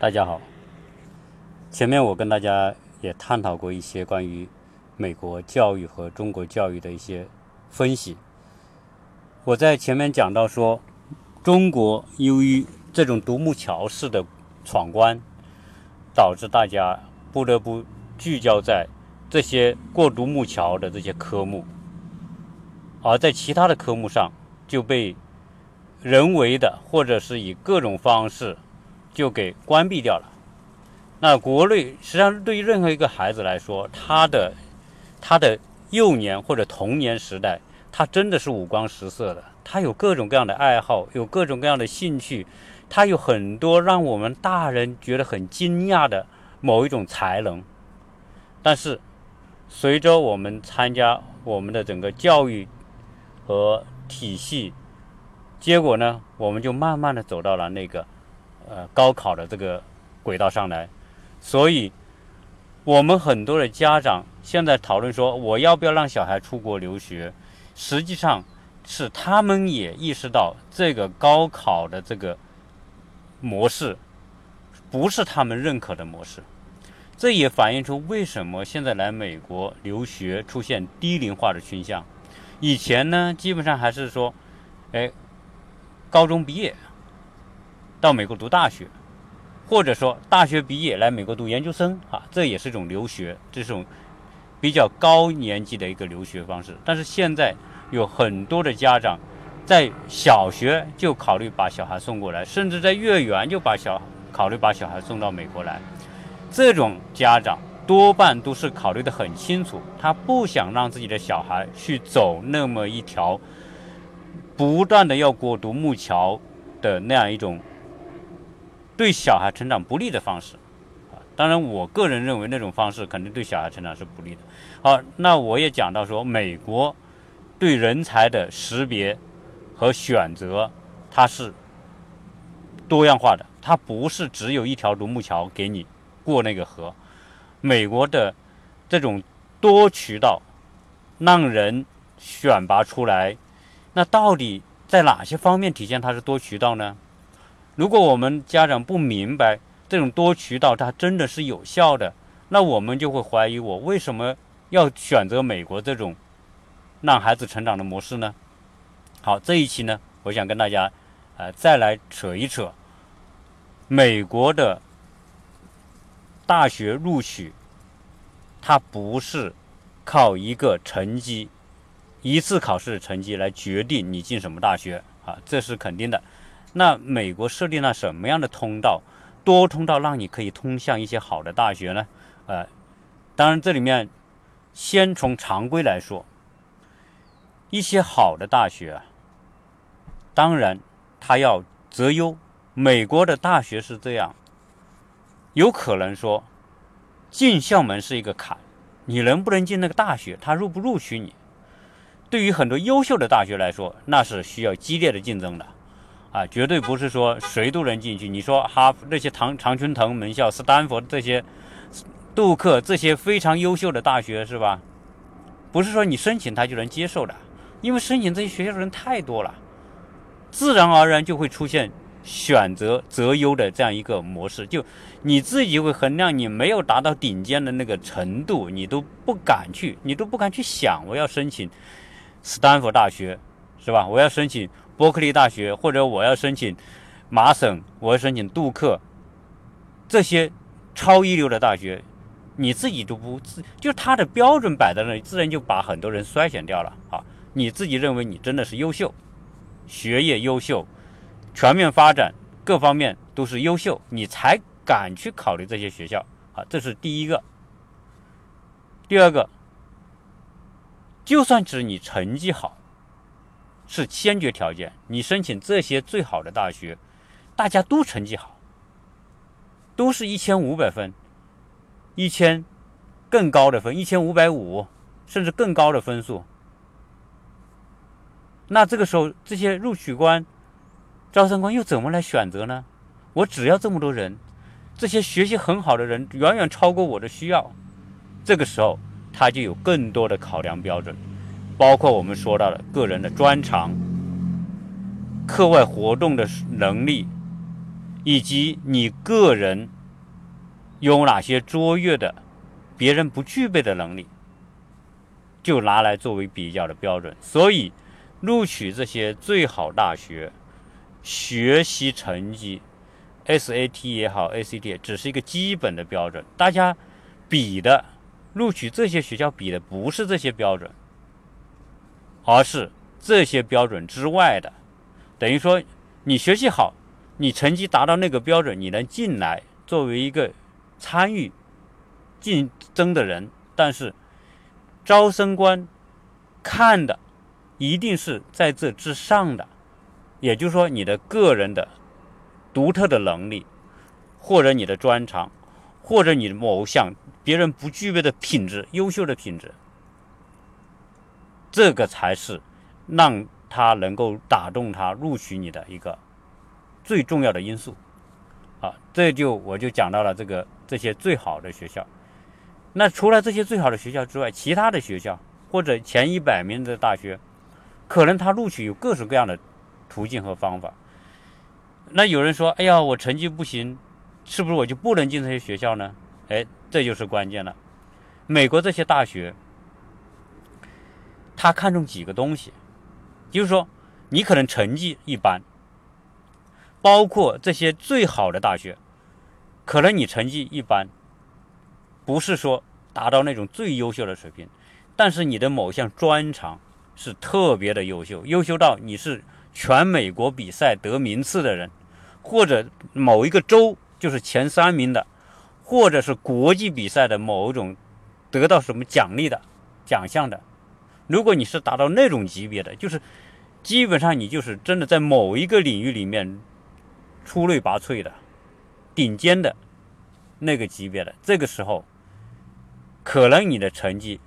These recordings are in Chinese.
大家好，前面我跟大家也探讨过一些关于美国教育和中国教育的一些分析。我在前面讲到说，中国由于这种独木桥式的闯关，导致大家不得不聚焦在这些过独木桥的这些科目，而在其他的科目上就被人为的或者是以各种方式就给关闭掉了。那国内实际上对于任何一个孩子来说，他的他的幼年或者童年时代，他真的是五光十色的，他有各种各样的爱好，有各种各样的兴趣，他有很多让我们大人觉得很惊讶的某一种才能。但是，随着我们参加我们的整个教育和体系，结果呢，我们就慢慢的走到了那个呃高考的这个轨道上来。所以，我们很多的家长现在讨论说，我要不要让小孩出国留学？实际上是他们也意识到这个高考的这个模式不是他们认可的模式。这也反映出为什么现在来美国留学出现低龄化的倾向。以前呢，基本上还是说，哎，高中毕业到美国读大学。或者说大学毕业来美国读研究生啊，这也是一种留学，这种比较高年级的一个留学方式。但是现在有很多的家长在小学就考虑把小孩送过来，甚至在幼儿园就把小考虑把小孩送到美国来。这种家长多半都是考虑的很清楚，他不想让自己的小孩去走那么一条不断的要过独木桥的那样一种。对小孩成长不利的方式，啊，当然，我个人认为那种方式肯定对小孩成长是不利的。好，那我也讲到说，美国对人才的识别和选择，它是多样化的，它不是只有一条独木桥给你过那个河。美国的这种多渠道让人选拔出来，那到底在哪些方面体现它是多渠道呢？如果我们家长不明白这种多渠道它真的是有效的，那我们就会怀疑我为什么要选择美国这种让孩子成长的模式呢？好，这一期呢，我想跟大家呃再来扯一扯美国的大学录取，它不是靠一个成绩一次考试成绩来决定你进什么大学啊，这是肯定的。那美国设定了什么样的通道？多通道让你可以通向一些好的大学呢？呃，当然这里面先从常规来说，一些好的大学啊，当然他要择优。美国的大学是这样，有可能说进校门是一个坎，你能不能进那个大学，他录不录取你？对于很多优秀的大学来说，那是需要激烈的竞争的。啊，绝对不是说谁都能进去。你说哈那些唐常春藤门校、斯坦福这些、杜克这些非常优秀的大学是吧？不是说你申请他就能接受的，因为申请这些学校的人太多了，自然而然就会出现选择择优的这样一个模式。就你自己会衡量，你没有达到顶尖的那个程度，你都不敢去，你都不敢去想我要申请斯坦福大学，是吧？我要申请。伯克利大学，或者我要申请麻省，我要申请杜克，这些超一流的大学，你自己都不自，就他的标准摆在那里，自然就把很多人筛选掉了啊！你自己认为你真的是优秀，学业优秀，全面发展各方面都是优秀，你才敢去考虑这些学校啊！这是第一个。第二个，就算是你成绩好。是先决条件。你申请这些最好的大学，大家都成绩好，都是一千五百分，一千更高的分，一千五百五，甚至更高的分数。那这个时候，这些录取官招生官又怎么来选择呢？我只要这么多人，这些学习很好的人远远超过我的需要，这个时候他就有更多的考量标准，包括我们说到的个人的专长、课外活动的能力，以及你个人有哪些卓越的、别人不具备的能力，就拿来作为比较的标准。所以，录取这些最好大学，学习成绩。SAT 也好，ACT 只是一个基本的标准，大家比的录取这些学校比的不是这些标准，而是这些标准之外的。等于说，你学习好，你成绩达到那个标准，你能进来作为一个参与竞争的人。但是，招生官看的一定是在这之上的，也就是说，你的个人的。独特的能力，或者你的专长，或者你的某项别人不具备的品质，优秀的品质，这个才是让他能够打动他录取你的一个最重要的因素。啊，这就我就讲到了这个这些最好的学校。那除了这些最好的学校之外，其他的学校或者前一百名的大学，可能他录取有各式各样的途径和方法。那有人说：“哎呀，我成绩不行，是不是我就不能进这些学校呢？”哎，这就是关键了。美国这些大学，他看重几个东西，就是说，你可能成绩一般，包括这些最好的大学，可能你成绩一般，不是说达到那种最优秀的水平，但是你的某项专长是特别的优秀，优秀到你是全美国比赛得名次的人。或者某一个州就是前三名的，或者是国际比赛的某种得到什么奖励的奖项的，如果你是达到那种级别的，就是基本上你就是真的在某一个领域里面出类拔萃的顶尖的那个级别的，这个时候可能你的成绩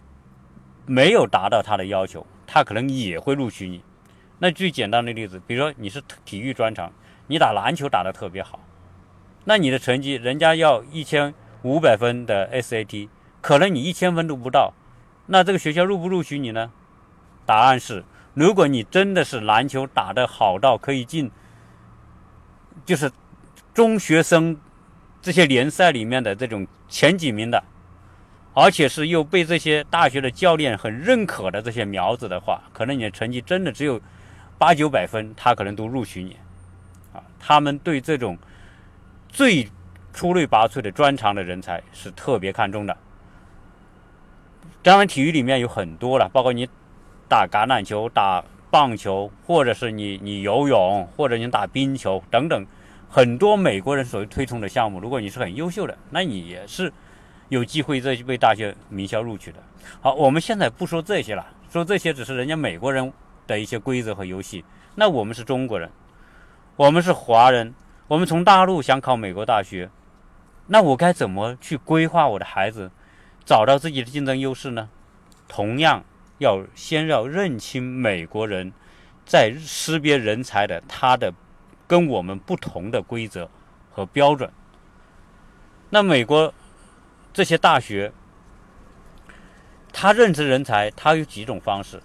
没有达到他的要求，他可能也会录取你。那最简单的例子，比如说你是体育专长。你打篮球打得特别好，那你的成绩人家要一千五百分的 SAT，可能你一千分都不到，那这个学校录不录取你呢？答案是，如果你真的是篮球打得好到可以进，就是中学生这些联赛里面的这种前几名的，而且是又被这些大学的教练很认可的这些苗子的话，可能你的成绩真的只有八九百分，他可能都录取你。啊，他们对这种最出类拔萃的专长的人才是特别看重的。当然，体育里面有很多了，包括你打橄榄球、打棒球，或者是你你游泳，或者你打冰球等等，很多美国人所推崇的项目。如果你是很优秀的，那你也是有机会再去被大学名校录取的。好，我们现在不说这些了，说这些只是人家美国人的一些规则和游戏。那我们是中国人。我们是华人，我们从大陆想考美国大学，那我该怎么去规划我的孩子，找到自己的竞争优势呢？同样要先要认清美国人在识别人才的他的跟我们不同的规则和标准。那美国这些大学，他认识人才，他有几种方式。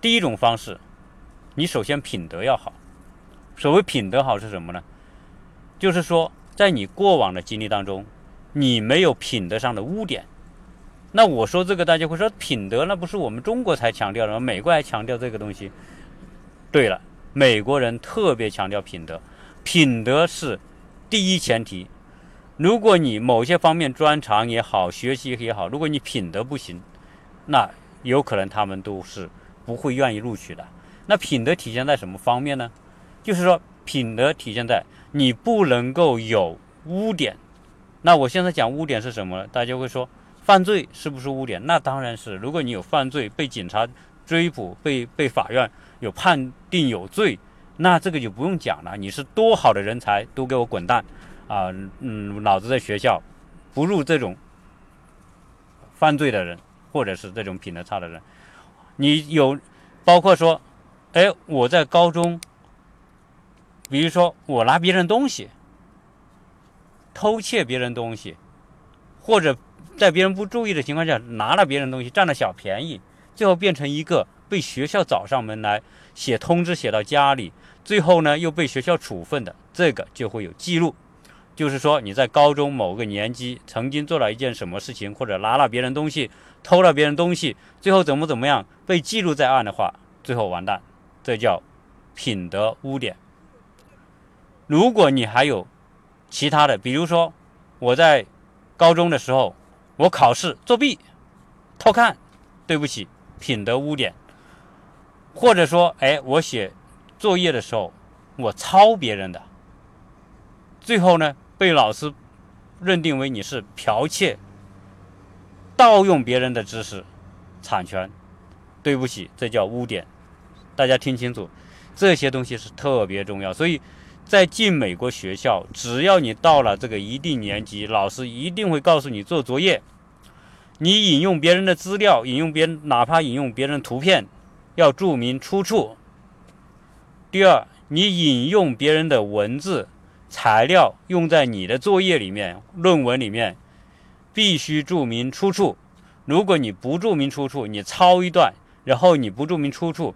第一种方式，你首先品德要好。所谓品德好是什么呢？就是说，在你过往的经历当中，你没有品德上的污点。那我说这个，大家会说品德，那不是我们中国才强调的吗？美国还强调这个东西。对了，美国人特别强调品德，品德是第一前提。如果你某些方面专长也好，学习也好，如果你品德不行，那有可能他们都是不会愿意录取的。那品德体现在什么方面呢？就是说，品德体现在你不能够有污点。那我现在讲污点是什么呢？大家会说，犯罪是不是污点？那当然是。如果你有犯罪，被警察追捕，被被法院有判定有罪，那这个就不用讲了。你是多好的人才，都给我滚蛋！啊，嗯，老子在学校不入这种犯罪的人，或者是这种品德差的人。你有，包括说，哎，我在高中。比如说我拿别人东西，偷窃别人东西，或者在别人不注意的情况下拿了别人东西，占了小便宜，最后变成一个被学校找上门来写通知写到家里，最后呢又被学校处分的，这个就会有记录。就是说你在高中某个年级曾经做了一件什么事情，或者拿了别人东西、偷了别人东西，最后怎么怎么样被记录在案的话，最后完蛋，这叫品德污点。如果你还有其他的，比如说我在高中的时候，我考试作弊、偷看，对不起，品德污点。或者说，哎，我写作业的时候我抄别人的，最后呢被老师认定为你是剽窃、盗用别人的知识产权，对不起，这叫污点。大家听清楚，这些东西是特别重要，所以。在进美国学校，只要你到了这个一定年级，老师一定会告诉你做作业。你引用别人的资料，引用别人，哪怕引用别人图片，要注明出处。第二，你引用别人的文字材料用在你的作业里面、论文里面，必须注明出处。如果你不注明出处，你抄一段，然后你不注明出处，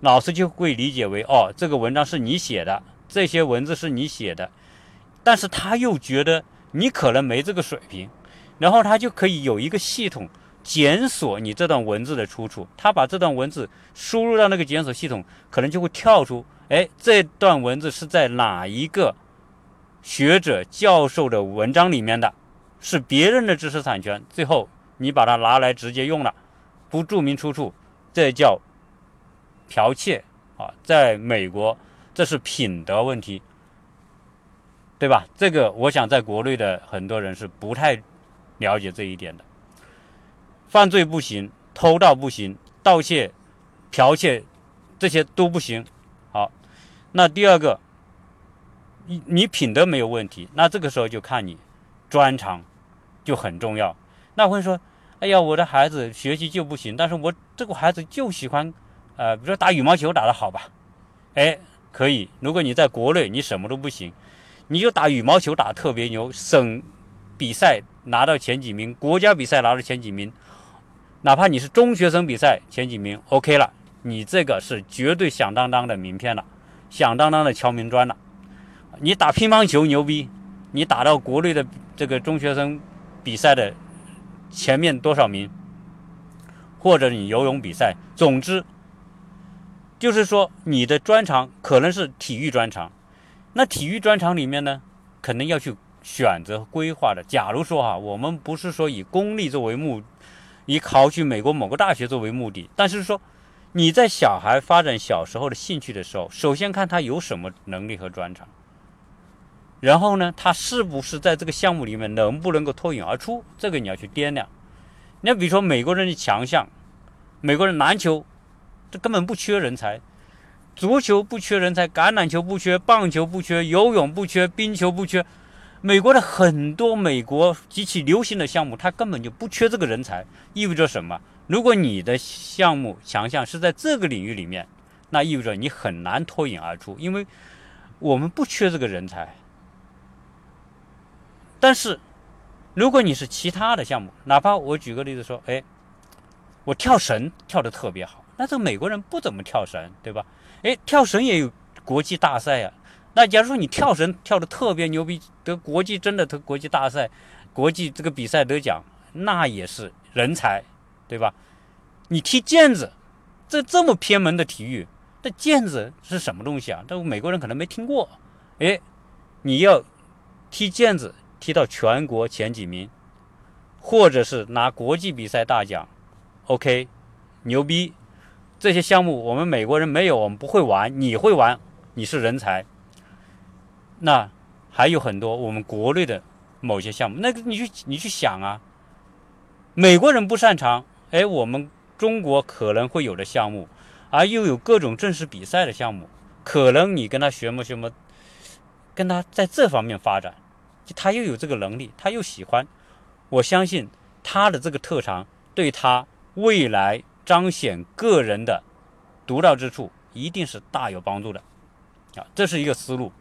老师就会理解为哦，这个文章是你写的。这些文字是你写的，但是他又觉得你可能没这个水平，然后他就可以有一个系统检索你这段文字的出处。他把这段文字输入到那个检索系统，可能就会跳出，哎，这段文字是在哪一个学者教授的文章里面的，是别人的知识产权。最后你把它拿来直接用了，不注明出处，这叫剽窃啊！在美国。这是品德问题，对吧？这个我想在国内的很多人是不太了解这一点的。犯罪不行，偷盗不行，盗窃、剽窃这些都不行。好，那第二个，你你品德没有问题，那这个时候就看你专长就很重要。那会说，哎呀，我的孩子学习就不行，但是我这个孩子就喜欢，呃，比如说打羽毛球打得好吧，哎。可以，如果你在国内，你什么都不行，你就打羽毛球打特别牛，省比赛拿到前几名，国家比赛拿到前几名，哪怕你是中学生比赛前几名，OK 了，你这个是绝对响当当的名片了，响当当的敲门砖了。你打乒乓球牛逼，你打到国内的这个中学生比赛的前面多少名，或者你游泳比赛，总之。就是说，你的专长可能是体育专长，那体育专长里面呢，可能要去选择规划的。假如说哈，我们不是说以功利作为目，以考取美国某个大学作为目的，但是说你在小孩发展小时候的兴趣的时候，首先看他有什么能力和专长，然后呢，他是不是在这个项目里面能不能够脱颖而出，这个你要去掂量。你比如说美国人的强项，美国人篮球。这根本不缺人才，足球不缺人才，橄榄球不缺，棒球不缺，游泳不缺，冰球不缺。美国的很多美国极其流行的项目，它根本就不缺这个人才。意味着什么？如果你的项目强项是在这个领域里面，那意味着你很难脱颖而出，因为我们不缺这个人才。但是，如果你是其他的项目，哪怕我举个例子说，哎，我跳绳跳得特别好。那这个美国人不怎么跳绳，对吧？哎，跳绳也有国际大赛呀。那假如说你跳绳跳的特别牛逼，得国际真的得国际大赛、国际这个比赛得奖，那也是人才，对吧？你踢毽子，这这么偏门的体育，这毽子是什么东西啊？这美国人可能没听过。哎，你要踢毽子踢到全国前几名，或者是拿国际比赛大奖，OK，牛逼。这些项目我们美国人没有，我们不会玩。你会玩，你是人才。那还有很多我们国内的某些项目，那个你去你去想啊，美国人不擅长，哎，我们中国可能会有的项目，而又有各种正式比赛的项目，可能你跟他学么学么，跟他在这方面发展，他又有这个能力，他又喜欢，我相信他的这个特长对他未来。彰显个人的独到之处，一定是大有帮助的。啊，这是一个思路。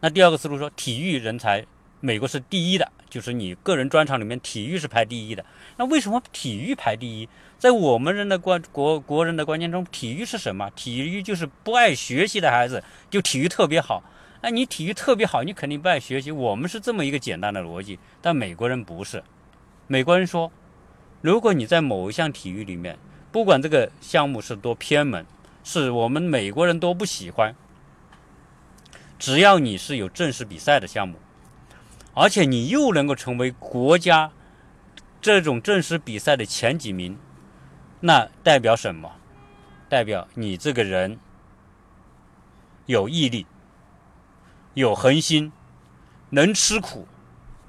那第二个思路说，体育人才美国是第一的，就是你个人专长里面体育是排第一的。那为什么体育排第一？在我们人的观国国人的观念中，体育是什么？体育就是不爱学习的孩子，就体育特别好。那你体育特别好，你肯定不爱学习。我们是这么一个简单的逻辑，但美国人不是。美国人说，如果你在某一项体育里面，不管这个项目是多偏门，是我们美国人都不喜欢，只要你是有正式比赛的项目，而且你又能够成为国家这种正式比赛的前几名。那代表什么？代表你这个人有毅力、有恒心、能吃苦，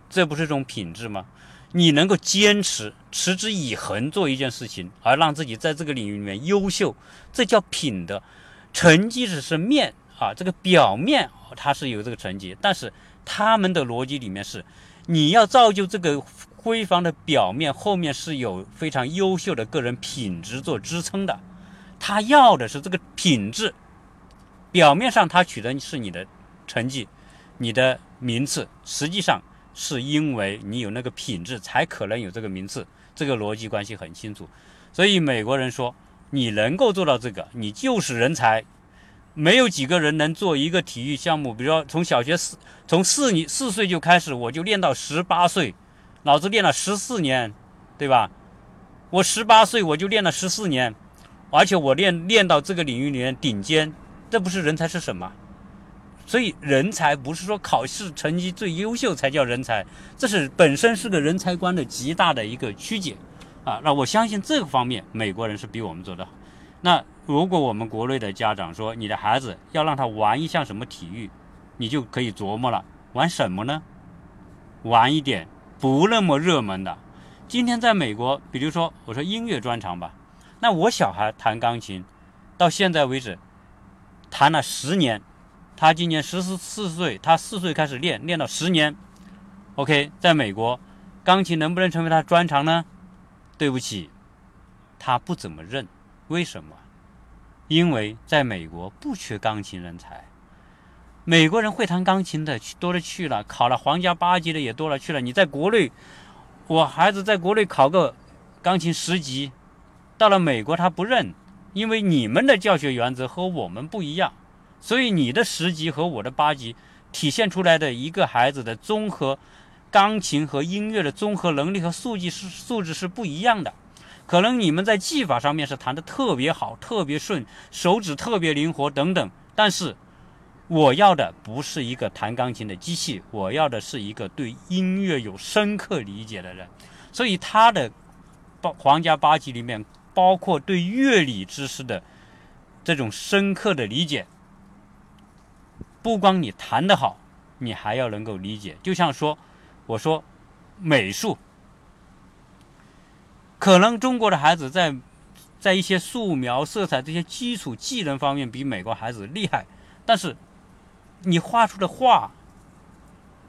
这不是一种品质吗？你能够坚持、持之以恒做一件事情，而让自己在这个领域里面优秀，这叫品德。成绩只是面啊，这个表面它是有这个成绩，但是他们的逻辑里面是，你要造就这个。辉煌的表面后面是有非常优秀的个人品质做支撑的，他要的是这个品质。表面上他取的是你的成绩、你的名次，实际上是因为你有那个品质，才可能有这个名次。这个逻辑关系很清楚。所以美国人说，你能够做到这个，你就是人才。没有几个人能做一个体育项目，比如说从小学四从四年四岁就开始，我就练到十八岁。老子练了十四年，对吧？我十八岁我就练了十四年，而且我练练到这个领域里面顶尖，这不是人才是什么？所以人才不是说考试成绩最优秀才叫人才，这是本身是个人才观的极大的一个曲解啊！那我相信这个方面美国人是比我们做的。那如果我们国内的家长说你的孩子要让他玩一项什么体育，你就可以琢磨了，玩什么呢？玩一点。不那么热门的，今天在美国，比如说我说音乐专长吧，那我小孩弹钢琴，到现在为止弹了十年，他今年十四四岁，他四岁开始练，练到十年。OK，在美国，钢琴能不能成为他专长呢？对不起，他不怎么认。为什么？因为在美国不缺钢琴人才。美国人会弹钢琴的多了去了，考了皇家八级的也多了去了。你在国内，我孩子在国内考个钢琴十级，到了美国他不认，因为你们的教学原则和我们不一样，所以你的十级和我的八级体现出来的一个孩子的综合钢琴和音乐的综合能力和素质是素质是不一样的。可能你们在技法上面是弹得特别好、特别顺，手指特别灵活等等，但是。我要的不是一个弹钢琴的机器，我要的是一个对音乐有深刻理解的人。所以他的包皇家八级里面包括对乐理知识的这种深刻的理解。不光你弹得好，你还要能够理解。就像说，我说美术，可能中国的孩子在在一些素描、色彩这些基础技能方面比美国孩子厉害，但是。你画出的画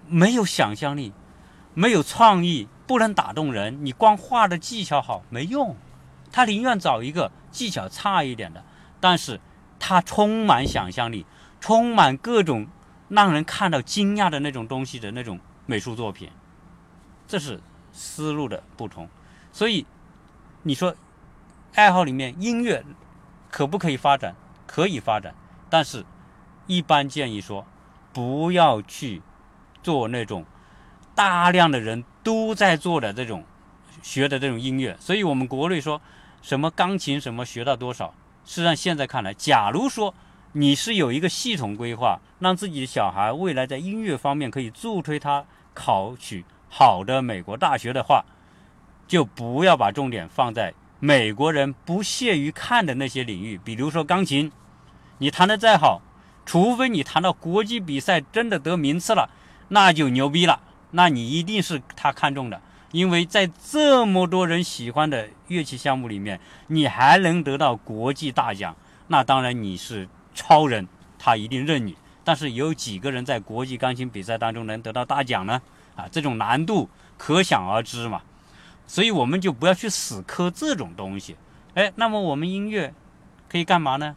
没有想象力，没有创意，不能打动人。你光画的技巧好没用，他宁愿找一个技巧差一点的，但是他充满想象力，充满各种让人看到惊讶的那种东西的那种美术作品。这是思路的不同。所以你说爱好里面音乐可不可以发展？可以发展，但是。一般建议说，不要去做那种大量的人都在做的这种学的这种音乐。所以，我们国内说什么钢琴什么学到多少，实际上现在看来，假如说你是有一个系统规划，让自己的小孩未来在音乐方面可以助推他考取好的美国大学的话，就不要把重点放在美国人不屑于看的那些领域，比如说钢琴，你弹得再好。除非你弹到国际比赛真的得名次了，那就牛逼了，那你一定是他看中的，因为在这么多人喜欢的乐器项目里面，你还能得到国际大奖，那当然你是超人，他一定认你。但是有几个人在国际钢琴比赛当中能得到大奖呢？啊，这种难度可想而知嘛。所以我们就不要去死磕这种东西。哎，那么我们音乐可以干嘛呢？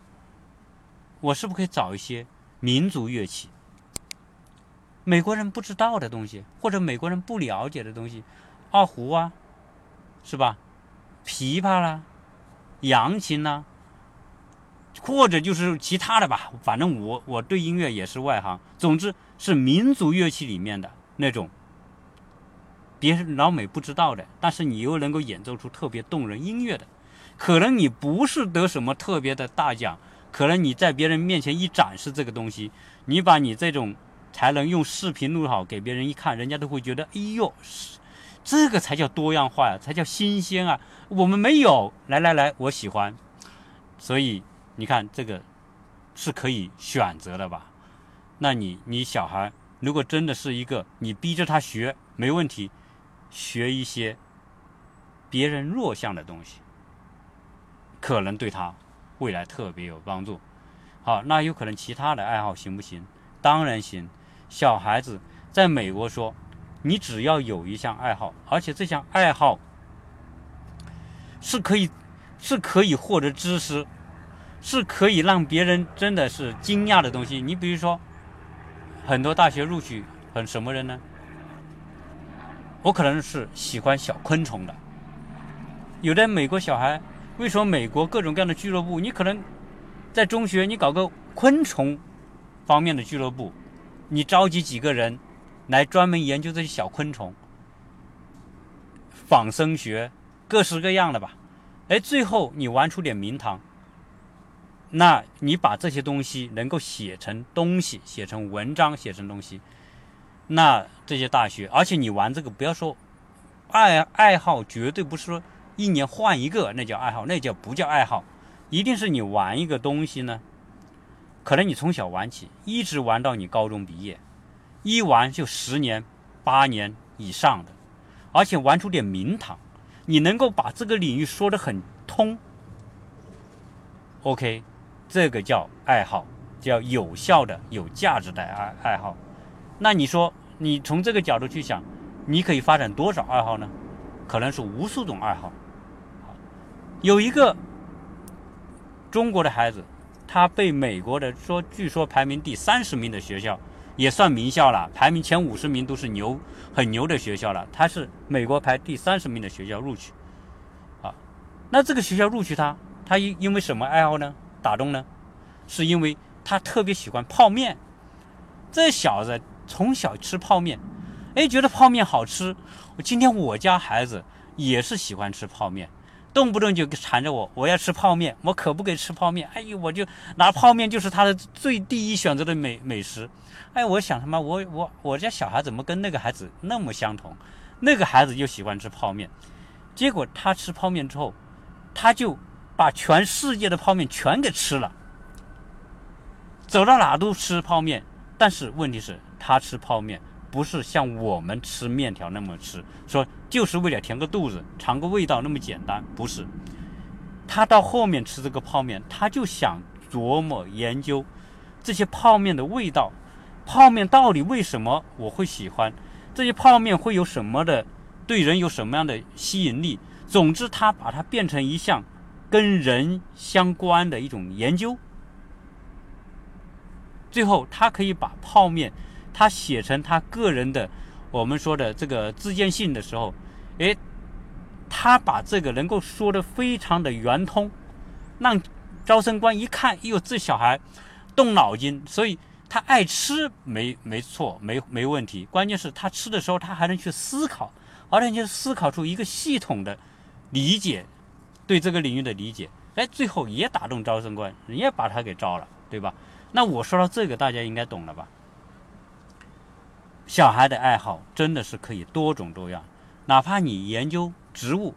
我是不是可以找一些民族乐器，美国人不知道的东西，或者美国人不了解的东西，二胡啊，是吧？琵琶啦，扬琴啦，或者就是其他的吧。反正我我对音乐也是外行。总之是民族乐器里面的那种，别人老美不知道的，但是你又能够演奏出特别动人音乐的。可能你不是得什么特别的大奖，可能你在别人面前一展示这个东西，你把你这种才能用视频录好给别人一看，人家都会觉得，哎呦，这个才叫多样化呀，才叫新鲜啊！我们没有，来来来，我喜欢。所以你看这个是可以选择的吧？那你你小孩如果真的是一个你逼着他学没问题，学一些别人弱项的东西。可能对他未来特别有帮助。好，那有可能其他的爱好行不行？当然行。小孩子在美国说，你只要有一项爱好，而且这项爱好是可以是可以获得知识，是可以让别人真的是惊讶的东西。你比如说，很多大学录取很什么人呢？我可能是喜欢小昆虫的，有的美国小孩。为什么美国各种各样的俱乐部？你可能在中学，你搞个昆虫方面的俱乐部，你召集几个人来专门研究这些小昆虫，仿生学，各式各样的吧。哎，最后你玩出点名堂，那你把这些东西能够写成东西，写成文章，写成东西，那这些大学，而且你玩这个，不要说爱爱好，绝对不是说。一年换一个，那叫爱好，那叫不叫爱好？一定是你玩一个东西呢，可能你从小玩起，一直玩到你高中毕业，一玩就十年、八年以上的，而且玩出点名堂，你能够把这个领域说得很通。OK，这个叫爱好，叫有效的、有价值的爱爱好。那你说，你从这个角度去想，你可以发展多少爱好呢？可能是无数种爱好。有一个中国的孩子，他被美国的说，据说排名第三十名的学校，也算名校了，排名前五十名都是牛，很牛的学校了。他是美国排第三十名的学校录取，啊，那这个学校录取他，他因因为什么爱好呢？打动呢？是因为他特别喜欢泡面，这小子从小吃泡面，哎，觉得泡面好吃。今天我家孩子也是喜欢吃泡面。动不动就缠着我，我要吃泡面，我可不可以吃泡面。哎呦，我就拿泡面就是他的最第一选择的美美食。哎，我想他妈，我我我家小孩怎么跟那个孩子那么相同？那个孩子就喜欢吃泡面，结果他吃泡面之后，他就把全世界的泡面全给吃了，走到哪都吃泡面。但是问题是，他吃泡面。不是像我们吃面条那么吃，说就是为了填个肚子、尝个味道那么简单，不是。他到后面吃这个泡面，他就想琢磨研究这些泡面的味道，泡面到底为什么我会喜欢？这些泡面会有什么的对人有什么样的吸引力？总之，他把它变成一项跟人相关的一种研究，最后他可以把泡面。他写成他个人的，我们说的这个自荐信的时候，诶，他把这个能够说的非常的圆通，让招生官一看，哟，这小孩动脑筋，所以他爱吃没没错，没没问题。关键是他吃的时候，他还能去思考，而且就思考出一个系统的理解，对这个领域的理解，哎，最后也打动招生官，人家把他给招了，对吧？那我说到这个，大家应该懂了吧？小孩的爱好真的是可以多种多样，哪怕你研究植物，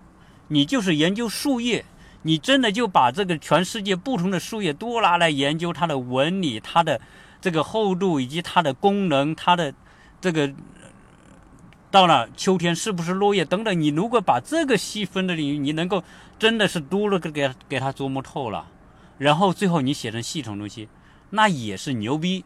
你就是研究树叶，你真的就把这个全世界不同的树叶都拿来研究它的纹理、它的这个厚度以及它的功能、它的这个到了秋天是不是落叶等等。你如果把这个细分的领域，你能够真的是多了给给它琢磨透了，然后最后你写成系统东西，那也是牛逼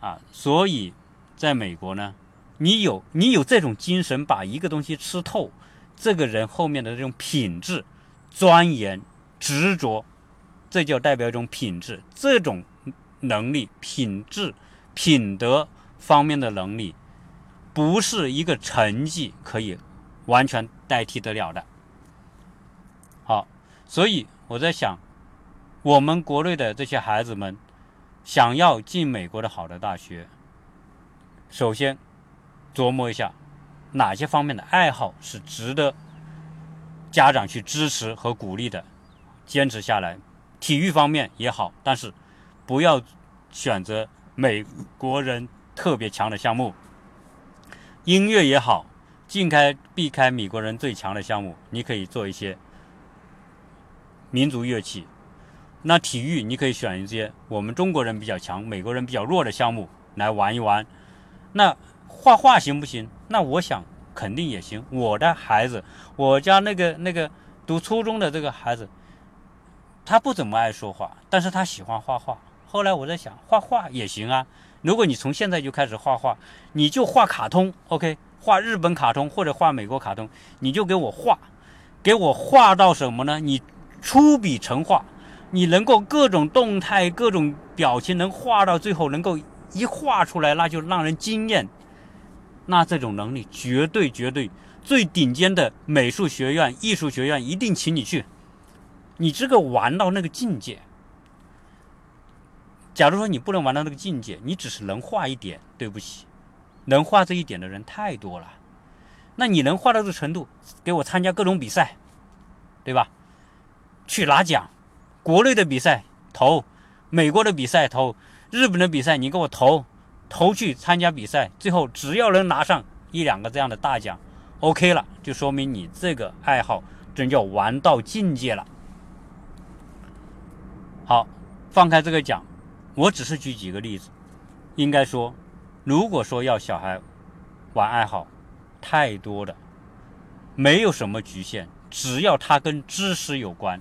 啊！所以。在美国呢，你有你有这种精神，把一个东西吃透，这个人后面的这种品质、钻研、执着，这就代表一种品质。这种能力、品质、品德方面的能力，不是一个成绩可以完全代替得了的。好，所以我在想，我们国内的这些孩子们想要进美国的好的大学，首先琢磨一下哪些方面的爱好是值得家长去支持和鼓励的，坚持下来。体育方面也好，但是不要选择美国人特别强的项目。音乐也好，尽开避开美国人最强的项目，你可以做一些民族乐器。那体育你可以选一些我们中国人比较强、美国人比较弱的项目来玩一玩。那画画行不行？那我想肯定也行。我的孩子，我家那个那个读初中的这个孩子。他不怎么爱说话，但是他喜欢画画。后来我在想，画画也行啊。如果你从现在就开始画画，你就画卡通，OK，画日本卡通或者画美国卡通，你就给我画，给我画到什么呢？你出笔成画，你能够各种动态、各种表情能画到最后，能够一画出来，那就让人惊艳。那这种能力，绝对绝对最顶尖的美术学院、艺术学院一定请你去。你这个玩到那个境界，假如说你不能玩到那个境界，你只是能画一点，对不起，能画这一点的人太多了。那你能画到这程度，给我参加各种比赛，对吧？去拿奖，国内的比赛投，美国的比赛投，日本的比赛你给我投，投去参加比赛，最后只要能拿上一两个这样的大奖，OK 了，就说明你这个爱好真叫玩到境界了。好，放开这个讲，我只是举几个例子。应该说，如果说要小孩玩爱好，太多的，没有什么局限，只要他跟知识有关，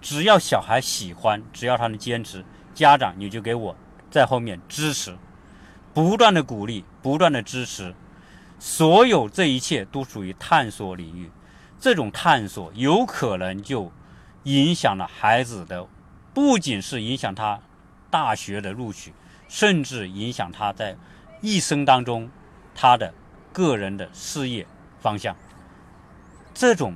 只要小孩喜欢，只要他能坚持，家长你就给我在后面支持，不断的鼓励，不断的支持，所有这一切都属于探索领域。这种探索有可能就影响了孩子的。不仅是影响他大学的录取，甚至影响他在一生当中他的个人的事业方向。这种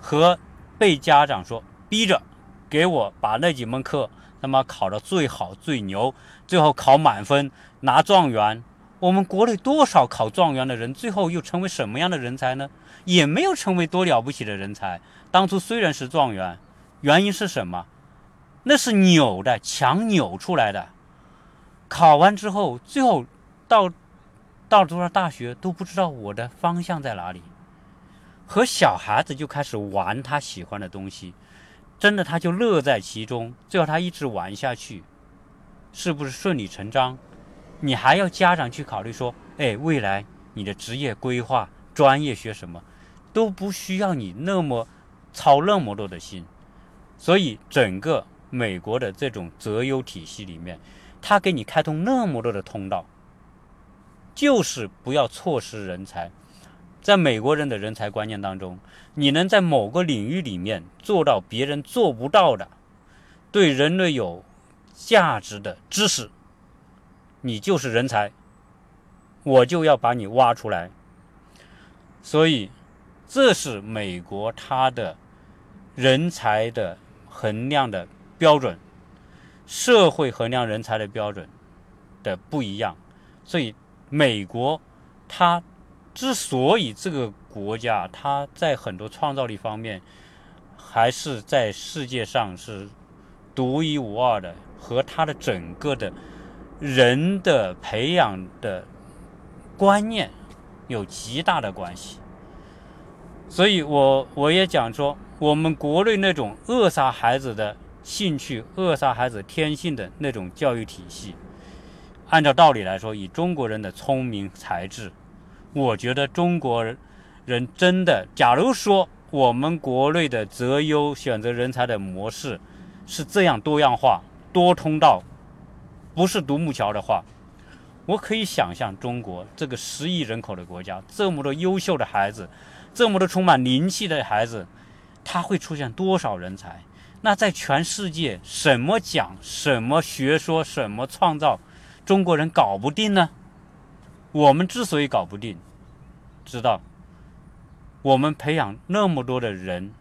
和被家长说逼着给我把那几门课他妈考到最好最牛，最后考满分拿状元。我们国内多少考状元的人，最后又成为什么样的人才呢？也没有成为多了不起的人才。当初虽然是状元，原因是什么？那是扭的，强扭出来的。考完之后，最后到到多少大学都不知道我的方向在哪里。和小孩子就开始玩他喜欢的东西，真的他就乐在其中。最后他一直玩下去，是不是顺理成章？你还要家长去考虑说，哎，未来你的职业规划、专业学什么，都不需要你那么操那么多的心。所以整个。美国的这种择优体系里面，他给你开通那么多的通道，就是不要错失人才。在美国人的人才观念当中，你能在某个领域里面做到别人做不到的，对人类有价值的知识，你就是人才，我就要把你挖出来。所以，这是美国它的人才的衡量的。标准，社会衡量人才的标准的不一样，所以美国它之所以这个国家它在很多创造力方面还是在世界上是独一无二的，和它的整个的人的培养的观念有极大的关系。所以我我也讲说，我们国内那种扼杀孩子的。兴趣扼杀孩子天性的那种教育体系，按照道理来说，以中国人的聪明才智，我觉得中国人真的，假如说我们国内的择优选择人才的模式是这样多样化、多通道，不是独木桥的话，我可以想象中国这个十亿人口的国家，这么多优秀的孩子，这么多充满灵气的孩子，他会出现多少人才？那在全世界，什么讲、什么学说、什么创造，中国人搞不定呢？我们之所以搞不定，知道，我们培养那么多的人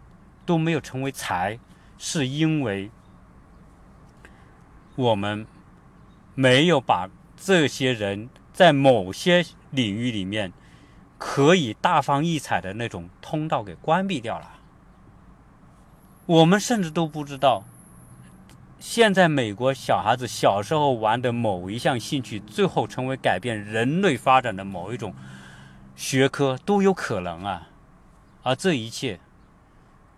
都没有成为才，是因为我们没有把这些人在某些领域里面可以大放异彩的那种通道给关闭掉了。我们甚至都不知道，现在美国小孩子小时候玩的某一项兴趣，最后成为改变人类发展的某一种学科都有可能啊！而这一切，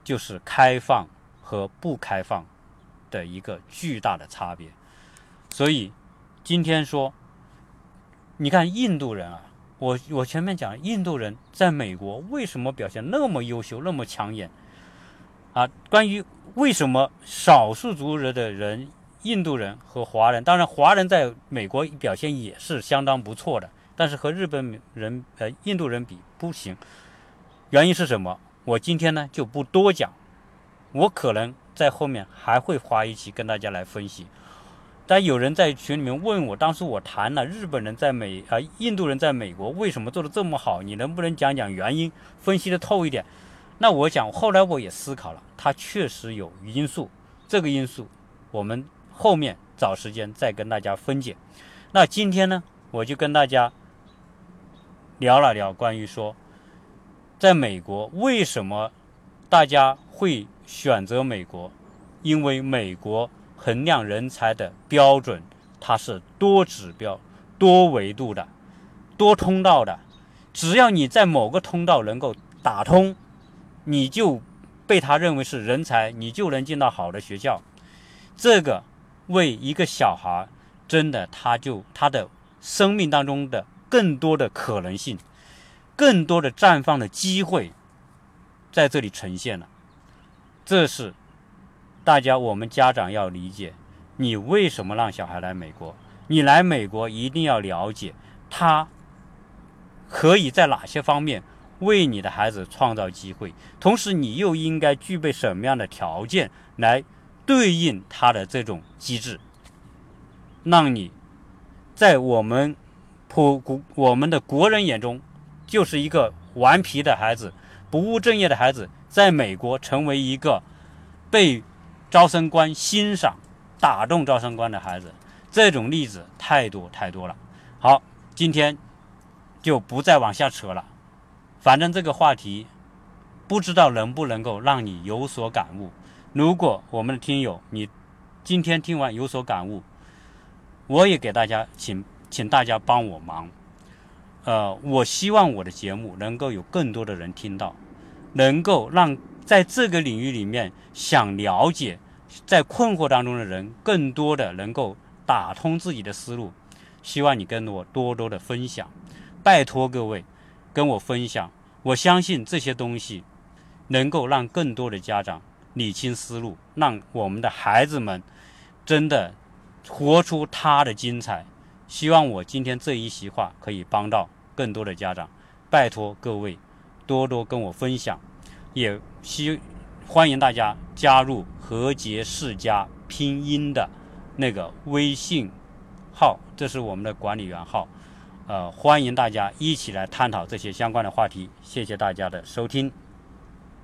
就是开放和不开放的一个巨大的差别。所以，今天说，你看印度人啊，我我前面讲，印度人在美国为什么表现那么优秀，那么抢眼？啊，关于为什么少数族人的人，印度人和华人，当然华人在美国表现也是相当不错的，但是和日本人、呃印度人比不行。原因是什么？我今天呢就不多讲，我可能在后面还会花一期跟大家来分析。但有人在群里面问我，当时我谈了日本人在美啊，印度人在美国为什么做的这么好？你能不能讲讲原因，分析的透一点？那我想，后来我也思考了，它确实有因素。这个因素，我们后面找时间再跟大家分解。那今天呢，我就跟大家聊了聊关于说，在美国为什么大家会选择美国？因为美国衡量人才的标准，它是多指标、多维度的、多通道的。只要你在某个通道能够打通。你就被他认为是人才，你就能进到好的学校。这个为一个小孩，真的他就他的生命当中的更多的可能性，更多的绽放的机会，在这里呈现了。这是大家我们家长要理解，你为什么让小孩来美国？你来美国一定要了解他可以在哪些方面。为你的孩子创造机会，同时你又应该具备什么样的条件来对应他的这种机制，让你在我们普国我们的国人眼中就是一个顽皮的孩子、不务正业的孩子，在美国成为一个被招生官欣赏、打动招生官的孩子，这种例子太多太多了。好，今天就不再往下扯了。反正这个话题，不知道能不能够让你有所感悟。如果我们的听友你今天听完有所感悟，我也给大家请请大家帮我忙。呃，我希望我的节目能够有更多的人听到，能够让在这个领域里面想了解、在困惑当中的人，更多的能够打通自己的思路。希望你跟我多多的分享，拜托各位。跟我分享，我相信这些东西能够让更多的家长理清思路，让我们的孩子们真的活出他的精彩。希望我今天这一席话可以帮到更多的家长，拜托各位多多跟我分享，也希欢迎大家加入和杰世家拼音的那个微信号，这是我们的管理员号。呃，欢迎大家一起来探讨这些相关的话题。谢谢大家的收听。